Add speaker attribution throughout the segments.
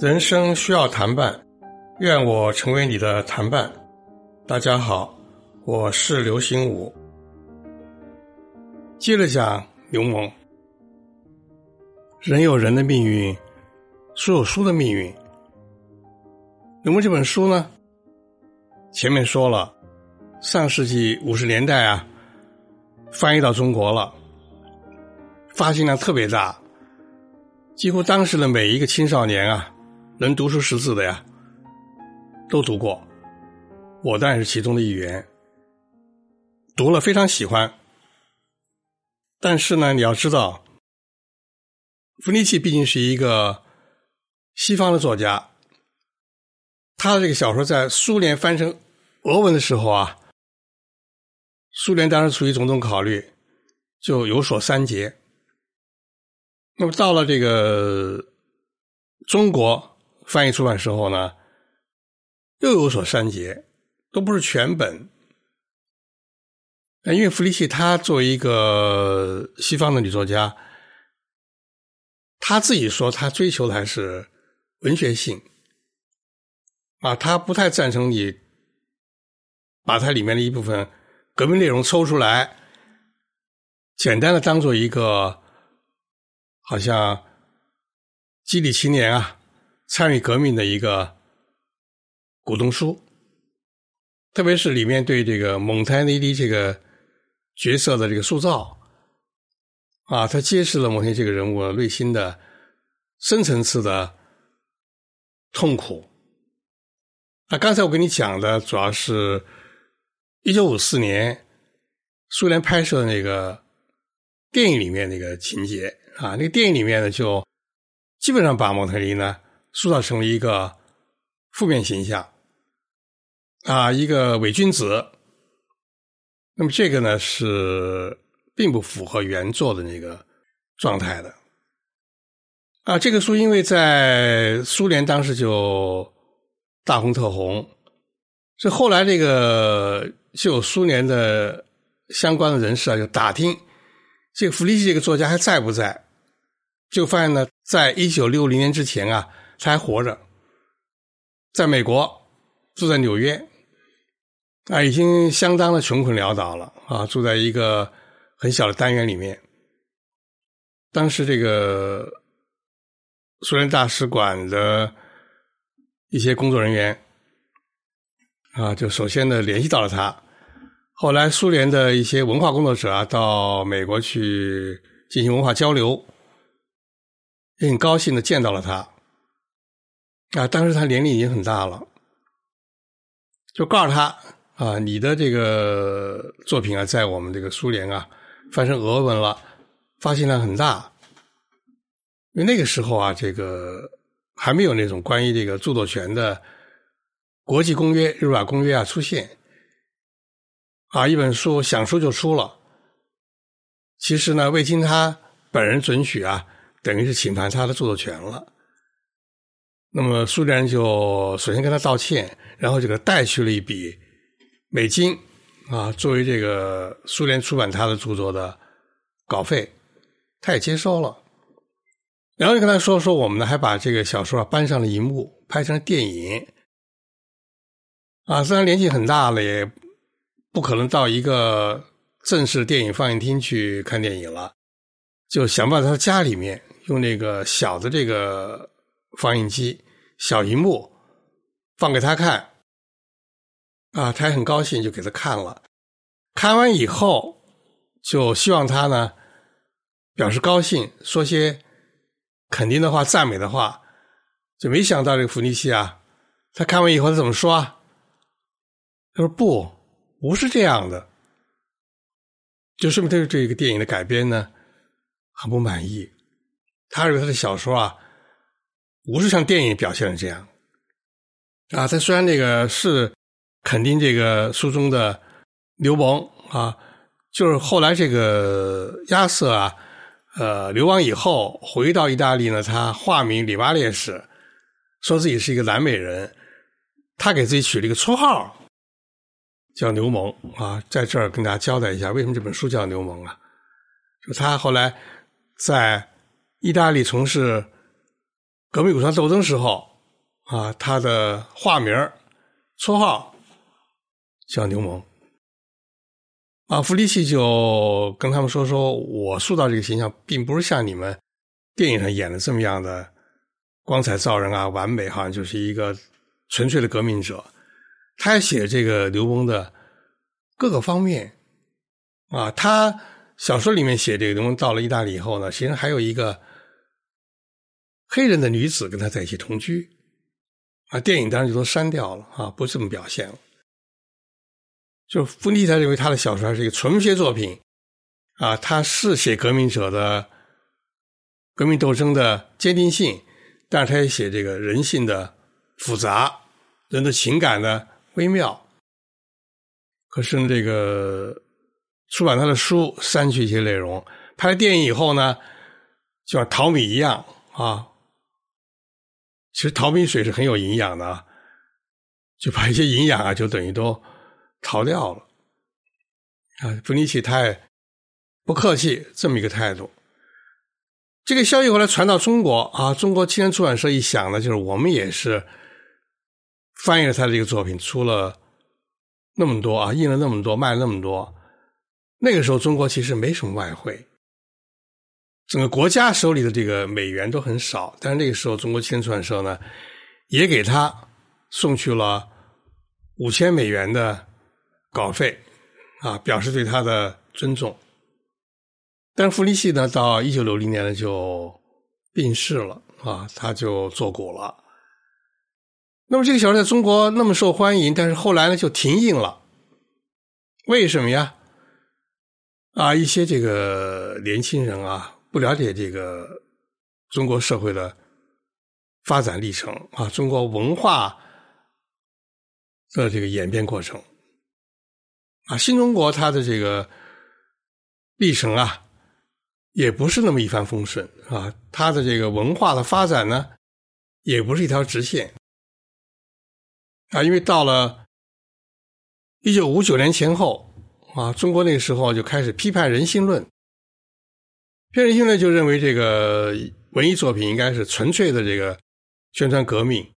Speaker 1: 人生需要谈伴，愿我成为你的谈伴。大家好，我是刘心武。接着讲刘蒙。人有人的命运，书有书的命运。刘蒙这本书呢，前面说了，上世纪五十年代啊，翻译到中国了，发行量特别大，几乎当时的每一个青少年啊。能读书识字的呀，都读过，我当然是其中的一员。读了非常喜欢，但是呢，你要知道，弗尼奇毕竟是一个西方的作家，他的这个小说在苏联翻成俄文的时候啊，苏联当时出于种种考虑，就有所删节。那么到了这个中国。翻译出版时候呢，又有所删节，都不是全本。因为弗里奇她作为一个西方的女作家，她自己说她追求的还是文学性啊，她不太赞成你把它里面的一部分革命内容抽出来，简单的当做一个好像激励青年啊。参与革命的一个股东书，特别是里面对这个蒙台内利这个角色的这个塑造，啊，他揭示了蒙台这个人物内心的深层次的痛苦。那刚才我跟你讲的主要是一九五四年苏联拍摄的那个电影里面那个情节啊，那个电影里面呢，就基本上把蒙特利呢。塑造成了一个负面形象，啊，一个伪君子。那么这个呢是并不符合原作的那个状态的。啊，这个书因为在苏联当时就大红特红，这后来这个就有苏联的相关的人士啊，就打听这个弗里奇这个作家还在不在，就发现呢，在一九六零年之前啊。他还活着，在美国，住在纽约，啊，已经相当的穷困潦倒了啊，住在一个很小的单元里面。当时这个苏联大使馆的一些工作人员啊，就首先呢联系到了他。后来苏联的一些文化工作者啊，到美国去进行文化交流，也很高兴的见到了他。啊，当时他年龄已经很大了，就告诉他啊，你的这个作品啊，在我们这个苏联啊翻成俄文了，发行量很大。因为那个时候啊，这个还没有那种关于这个著作权的国际公约、日瓦公约啊出现。啊，一本书想出就出了，其实呢，未经他本人准许啊，等于是侵犯他的著作权了。那么苏联人就首先跟他道歉，然后就给他带去了一笔美金啊，作为这个苏联出版他的著作的稿费，他也接收了。然后就跟他说说，我们呢还把这个小说啊搬上了荧幕，拍成了电影。啊，虽然年纪很大了，也不可能到一个正式电影放映厅去看电影了，就想办法在家里面用那个小的这个。放映机小荧幕放给他看，啊，他也很高兴，就给他看了。看完以后，就希望他呢表示高兴，说些肯定的话、赞美的话。就没想到这个弗尼西啊，他看完以后他怎么说啊？他说：“不，不是这样的。”就说明他对这个电影的改编呢很不满意。他认为他的小说啊。不是像电影表现的这样，啊，他虽然那个是肯定这个书中的刘蒙啊，就是后来这个亚瑟啊，呃，流亡以后回到意大利呢，他化名里瓦列什，说自己是一个南美人，他给自己取了一个绰号，叫牛虻啊，在这儿跟大家交代一下，为什么这本书叫牛虻啊？就他后来在意大利从事革命武装斗争时候啊，他的化名、绰号叫牛虻。啊，弗里奇就跟他们说：“说我塑造这个形象，并不是像你们电影上演的这么样的光彩照人啊，完美，好像就是一个纯粹的革命者。”他写这个刘翁的各个方面啊，他小说里面写这个刘翁到了意大利以后呢，其实还有一个黑人的女子跟他在一起同居啊，电影当然就都删掉了啊，不这么表现了。就弗尼他认为他的小说还是一个纯文学作品，啊，他是写革命者的革命斗争的坚定性，但是他也写这个人性的复杂，人的情感的微妙。可是呢这个出版他的书，删去一些内容，拍了电影以后呢，就像淘米一样啊，其实淘米水是很有营养的，就把一些营养啊，就等于都。淘掉了啊！弗尼奇太不客气，这么一个态度。这个消息后来传到中国啊，中国青年出版社一想呢，就是我们也是翻译了他的这个作品，出了那么多啊，印了那么多，卖了那么多。那个时候中国其实没什么外汇，整个国家手里的这个美元都很少。但是那个时候中国青年出版社呢，也给他送去了五千美元的。稿费啊，表示对他的尊重。但是弗利西呢，到一九六零年呢就病逝了啊，他就作古了。那么这个小说在中国那么受欢迎，但是后来呢就停印了。为什么呀？啊，一些这个年轻人啊，不了解这个中国社会的发展历程啊，中国文化的这个演变过程。啊，新中国它的这个历程啊，也不是那么一帆风顺啊。它的这个文化的发展呢，也不是一条直线啊。因为到了一九五九年前后啊，中国那个时候就开始批判人性论，批判人性论就认为这个文艺作品应该是纯粹的这个宣传革命。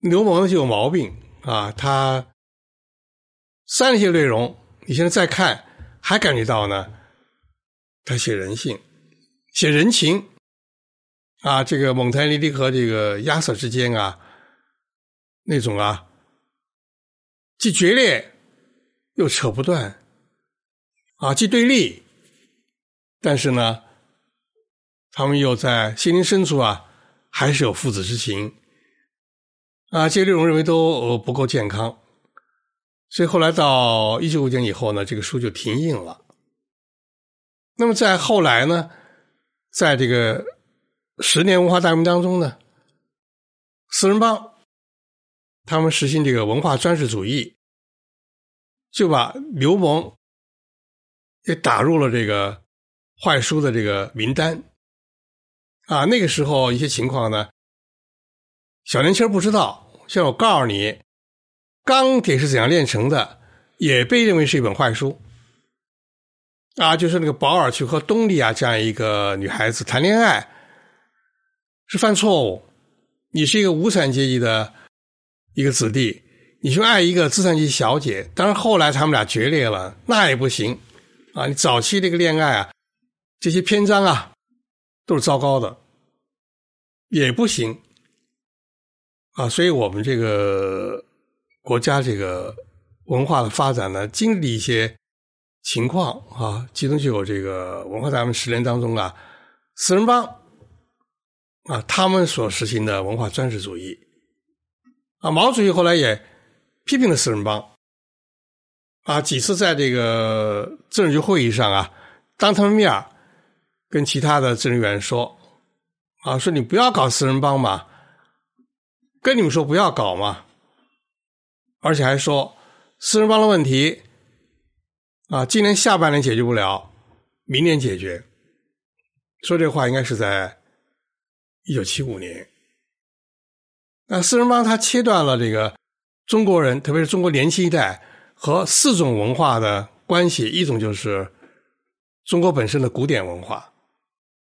Speaker 1: 刘蒙就有毛病啊，他。删了一些内容，你现在再看，还感觉到呢？他写人性，写人情啊，这个蒙台尼利和这个亚瑟之间啊，那种啊，既决裂又扯不断啊，既对立，但是呢，他们又在心灵深处啊，还是有父子之情啊。这些内容认为都不够健康。所以后来到一九五九年以后呢，这个书就停印了。那么在后来呢，在这个十年文化大革命当中呢，四人帮他们实行这个文化专制主义，就把刘蒙也打入了这个坏书的这个名单。啊，那个时候一些情况呢，小年轻不知道。像我告诉你。钢铁是怎样炼成的？也被认为是一本坏书啊！就是那个保尔去和东丽啊这样一个女孩子谈恋爱，是犯错误。你是一个无产阶级的一个子弟，你去爱一个资产阶级小姐，当然后来他们俩决裂了，那也不行啊！你早期这个恋爱啊，这些篇章啊都是糟糕的，也不行啊！所以我们这个。国家这个文化的发展呢，经历一些情况啊，其中就有这个文化大革命十年当中啊，四人帮啊，他们所实行的文化专制主义啊，毛主席后来也批评了四人帮啊，几次在这个政治局会议上啊，当他们面跟其他的政治员说啊，说你不要搞四人帮嘛，跟你们说不要搞嘛。而且还说，四人帮的问题啊，今年下半年解决不了，明年解决。说这话应该是在一九七五年。那四人帮他切断了这个中国人，特别是中国年轻一代和四种文化的关系，一种就是中国本身的古典文化，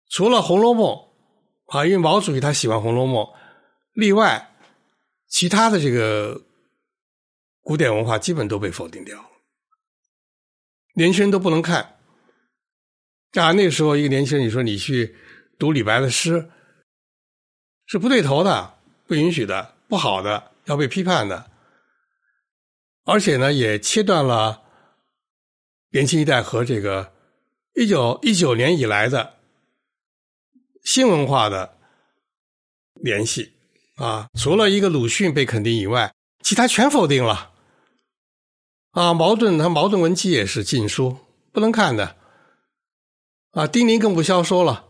Speaker 1: 除了《红楼梦》啊，因为毛主席他喜欢《红楼梦》，例外，其他的这个古典文化基本都被否定掉了，年轻人都不能看。啊，那时候一个年轻人，你说你去读李白的诗，是不对头的，不允许的，不好的，要被批判的，而且呢，也切断了年轻一代和这个。一九一九年以来的新文化的联系啊，除了一个鲁迅被肯定以外，其他全否定了。啊，矛盾他矛盾文集也是禁书，不能看的。啊，丁玲更不消说了，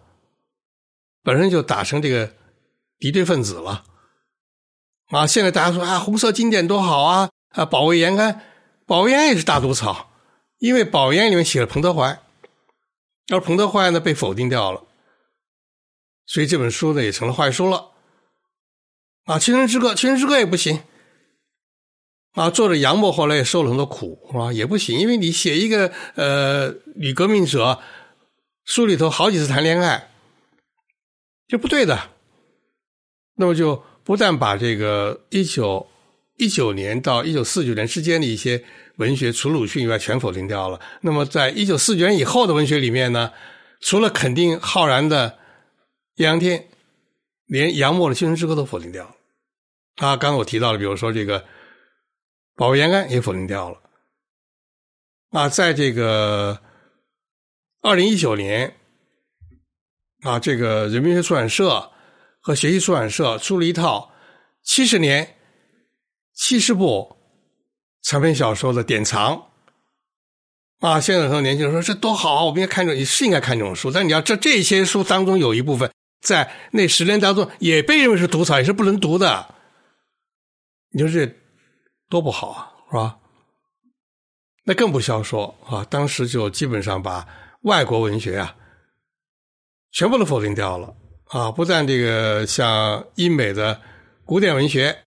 Speaker 1: 本身就打成这个敌对分子了。啊，现在大家说啊，红色经典多好啊，啊，保卫延安，保卫延安也是大毒草，因为保卫延安里面写了彭德怀。而彭德怀呢被否定掉了，所以这本书呢也成了坏书了。啊，《青春之歌》《青春之歌》也不行。啊，作者杨沫后来也受了很多苦，是吧？也不行，因为你写一个呃女革命者，书里头好几次谈恋爱，就不对的。那么就不但把这个一九一九年到一九四九年之间的一些。文学除鲁迅以外全否定掉了。那么，在一九四九年以后的文学里面呢，除了肯定浩然的易烊天，连杨沫的《青春之歌》都否定掉了。啊，刚刚我提到了，比如说这个保卫延安也否定掉了。啊，在这个二零一九年，啊，这个人民学出版社和学习出版社出了一套七十年七十部。长篇小说的典藏啊，现在很多年轻人说这多好啊，我们应该看这，是应该看这种书。但你要这这些书当中有一部分在那十年当中也被认为是毒草，也是不能读的。你说这多不好啊，是吧？那更不消说啊，当时就基本上把外国文学啊全部都否定掉了啊，不但这个像英美的古典文学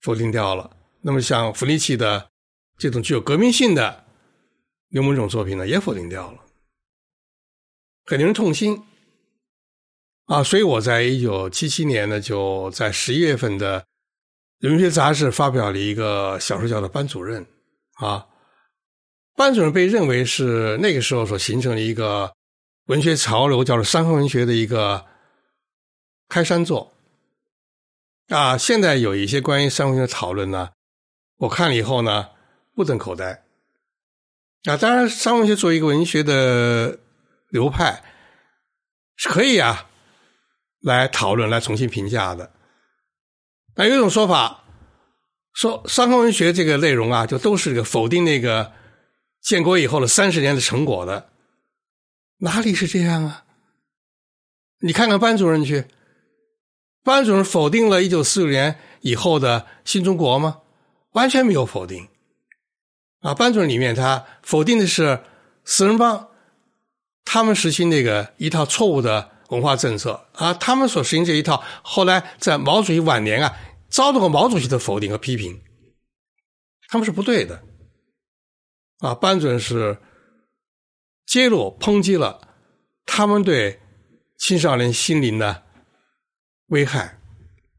Speaker 1: 否定掉了。那么，像弗里奇的这种具有革命性的有某种作品呢，也否定掉了，很令人痛心啊！所以我在一九七七年呢，就在十一月份的《文学杂志》发表了一个小说，叫做《班主任》啊。班主任被认为是那个时候所形成的一个文学潮流，叫做伤痕文学的一个开山作啊。现在有一些关于伤痕文学的讨论呢。我看了以后呢，目瞪口呆。啊，当然，商文学作为一个文学的流派，是可以啊，来讨论、来重新评价的。那有一种说法，说商科文学这个内容啊，就都是这个否定那个建国以后的三十年的成果的，哪里是这样啊？你看看班主任去，班主任否定了一九四九年以后的新中国吗？完全没有否定，啊，班主任里面他否定的是四人帮，他们实行那个一套错误的文化政策。啊，他们所实行这一套，后来在毛主席晚年啊，遭到过毛主席的否定和批评，他们是不对的，啊，班主任是揭露抨击了他们对青少年心灵的危害，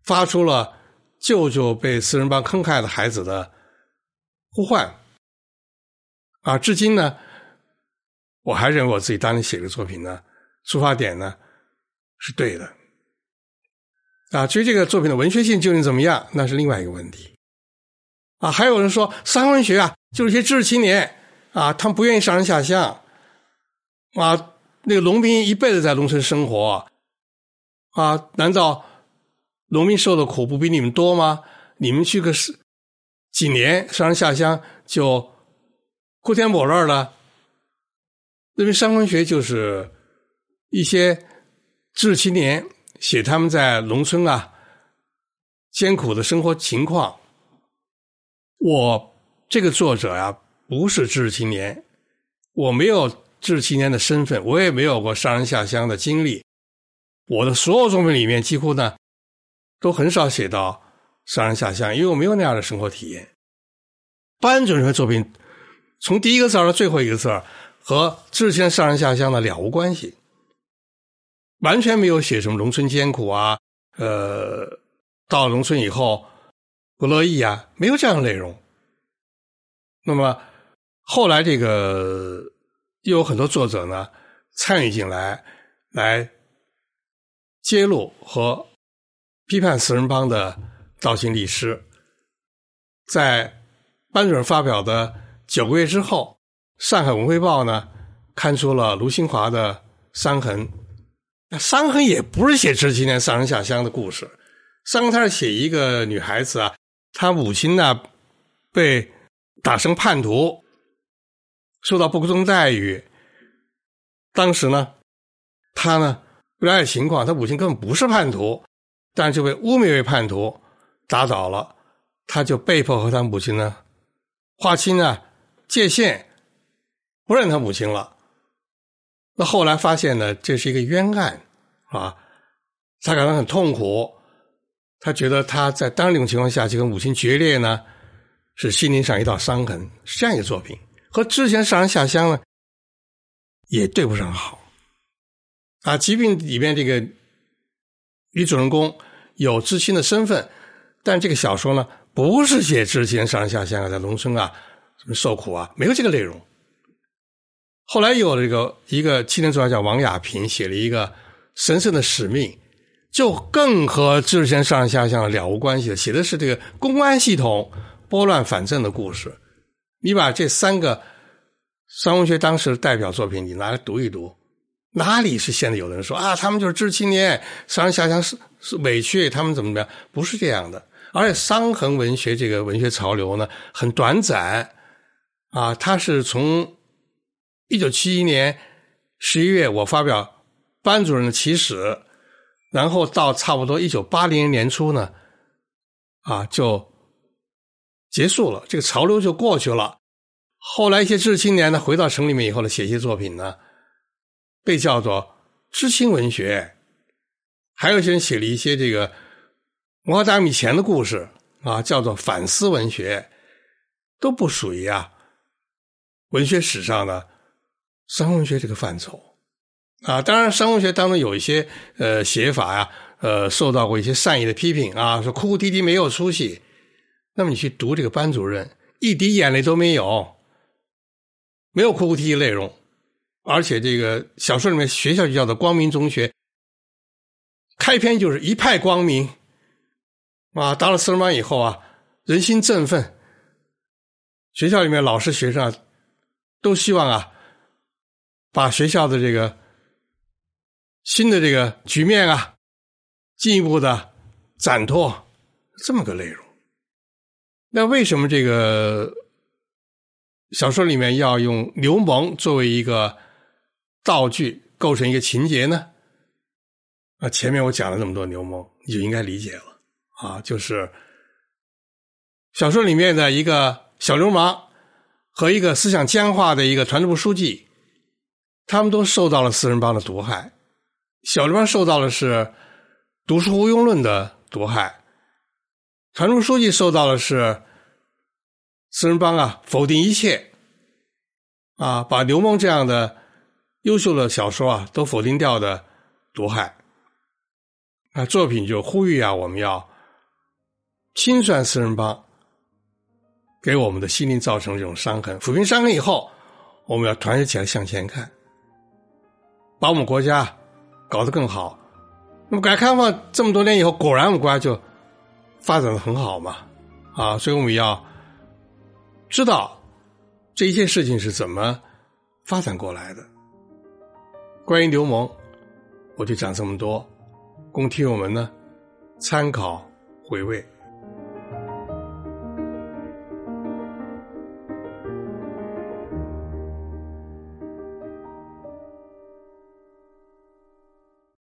Speaker 1: 发出了。救救被四人帮坑害的孩子的呼唤啊！至今呢，我还认为我自己当年写的作品呢，出发点呢是对的啊。至于这个作品的文学性究竟怎么样，那是另外一个问题啊。还有人说，三文学啊，就是一些知识青年啊，他们不愿意上山下乡啊。那个农民一辈子在农村生活啊，难道？农民受的苦不比你们多吗？你们去个十几年上山下乡就哭天抹泪了。因为山文学就是一些知识青年写他们在农村啊艰苦的生活情况。我这个作者呀，不是知识青年，我没有知青年的身份，我也没有过上山下乡的经历。我的所有作品里面，几乎呢。都很少写到上山下乡，因为我没有那样的生活体验。班主任的作品，从第一个字到最后一个字和之前上山下乡的了无关系，完全没有写什么农村艰苦啊，呃，到农村以后不乐意啊，没有这样的内容。那么后来这个又有很多作者呢参与进来，来揭露和批判四人帮的造型历史，在班主任发表的九个月之后。上海文汇报呢，刊出了卢新华的伤痕。那伤痕也不是写知青年上山下乡的故事，伤痕他是写一个女孩子啊，她母亲呢被打成叛徒，受到不公正待遇。当时呢，他呢不了解情况，他母亲根本不是叛徒，但就被污蔑为叛徒，打倒了，他就被迫和他母亲呢划清啊界限。不认他母亲了，那后来发现呢，这是一个冤案啊，他感到很痛苦，他觉得他在当这种情况下就跟母亲决裂呢，是心灵上一道伤痕，是这样一个作品，和之前上山下乡呢也对不上号啊。疾病里面这个女主人公有知青的身份，但这个小说呢不是写之前上山下乡啊，在农村啊什么受苦啊，没有这个内容。后来有这个一个青年作家叫王亚平，写了一个《神圣的使命》，就更和之前上山下乡了无关系了。写的是这个公安系统拨乱反正的故事。你把这三个三文学当时的代表作品，你拿来读一读，哪里是现在有的人说啊，他们就是知识青年上山下乡是是委屈，他们怎么怎么样？不是这样的。而且伤痕文学这个文学潮流呢，很短暂啊，它是从。一九七一年十一月，我发表班主任的起始，然后到差不多一九八零年初呢，啊，就结束了，这个潮流就过去了。后来一些知识青年呢，回到城里面以后呢，写一些作品呢，被叫做知青文学。还有一些人写了一些这个文化大革命前的故事啊，叫做反思文学，都不属于啊文学史上的。商文学这个范畴啊，当然，商文学当中有一些呃写法呀，呃，受到过一些善意的批评啊，说哭哭啼啼没有出息。那么你去读这个班主任，一滴眼泪都没有，没有哭哭啼啼内容，而且这个小说里面学校就叫做光明中学，开篇就是一派光明啊。当了四人班以后啊，人心振奋，学校里面老师学生啊，都希望啊。把学校的这个新的这个局面啊，进一步的展拓，这么个内容。那为什么这个小说里面要用流氓作为一个道具，构成一个情节呢？啊，前面我讲了那么多流氓，你就应该理解了啊，就是小说里面的一个小流氓和一个思想僵化的一个团支部书记。他们都受到了四人帮的毒害，小流氓受到的是读书无用论的毒害，团支书记受到的是四人帮啊否定一切，啊把刘梦这样的优秀的小说啊都否定掉的毒害，啊作品就呼吁啊我们要清算四人帮给我们的心灵造成这种伤痕，抚平伤痕以后，我们要团结起来向前看。把我们国家搞得更好，那么改革开放这么多年以后，果然我们国家就发展的很好嘛，啊，所以我们要知道这一件事情是怎么发展过来的。关于流氓，我就讲这么多，供听友们呢参考回味。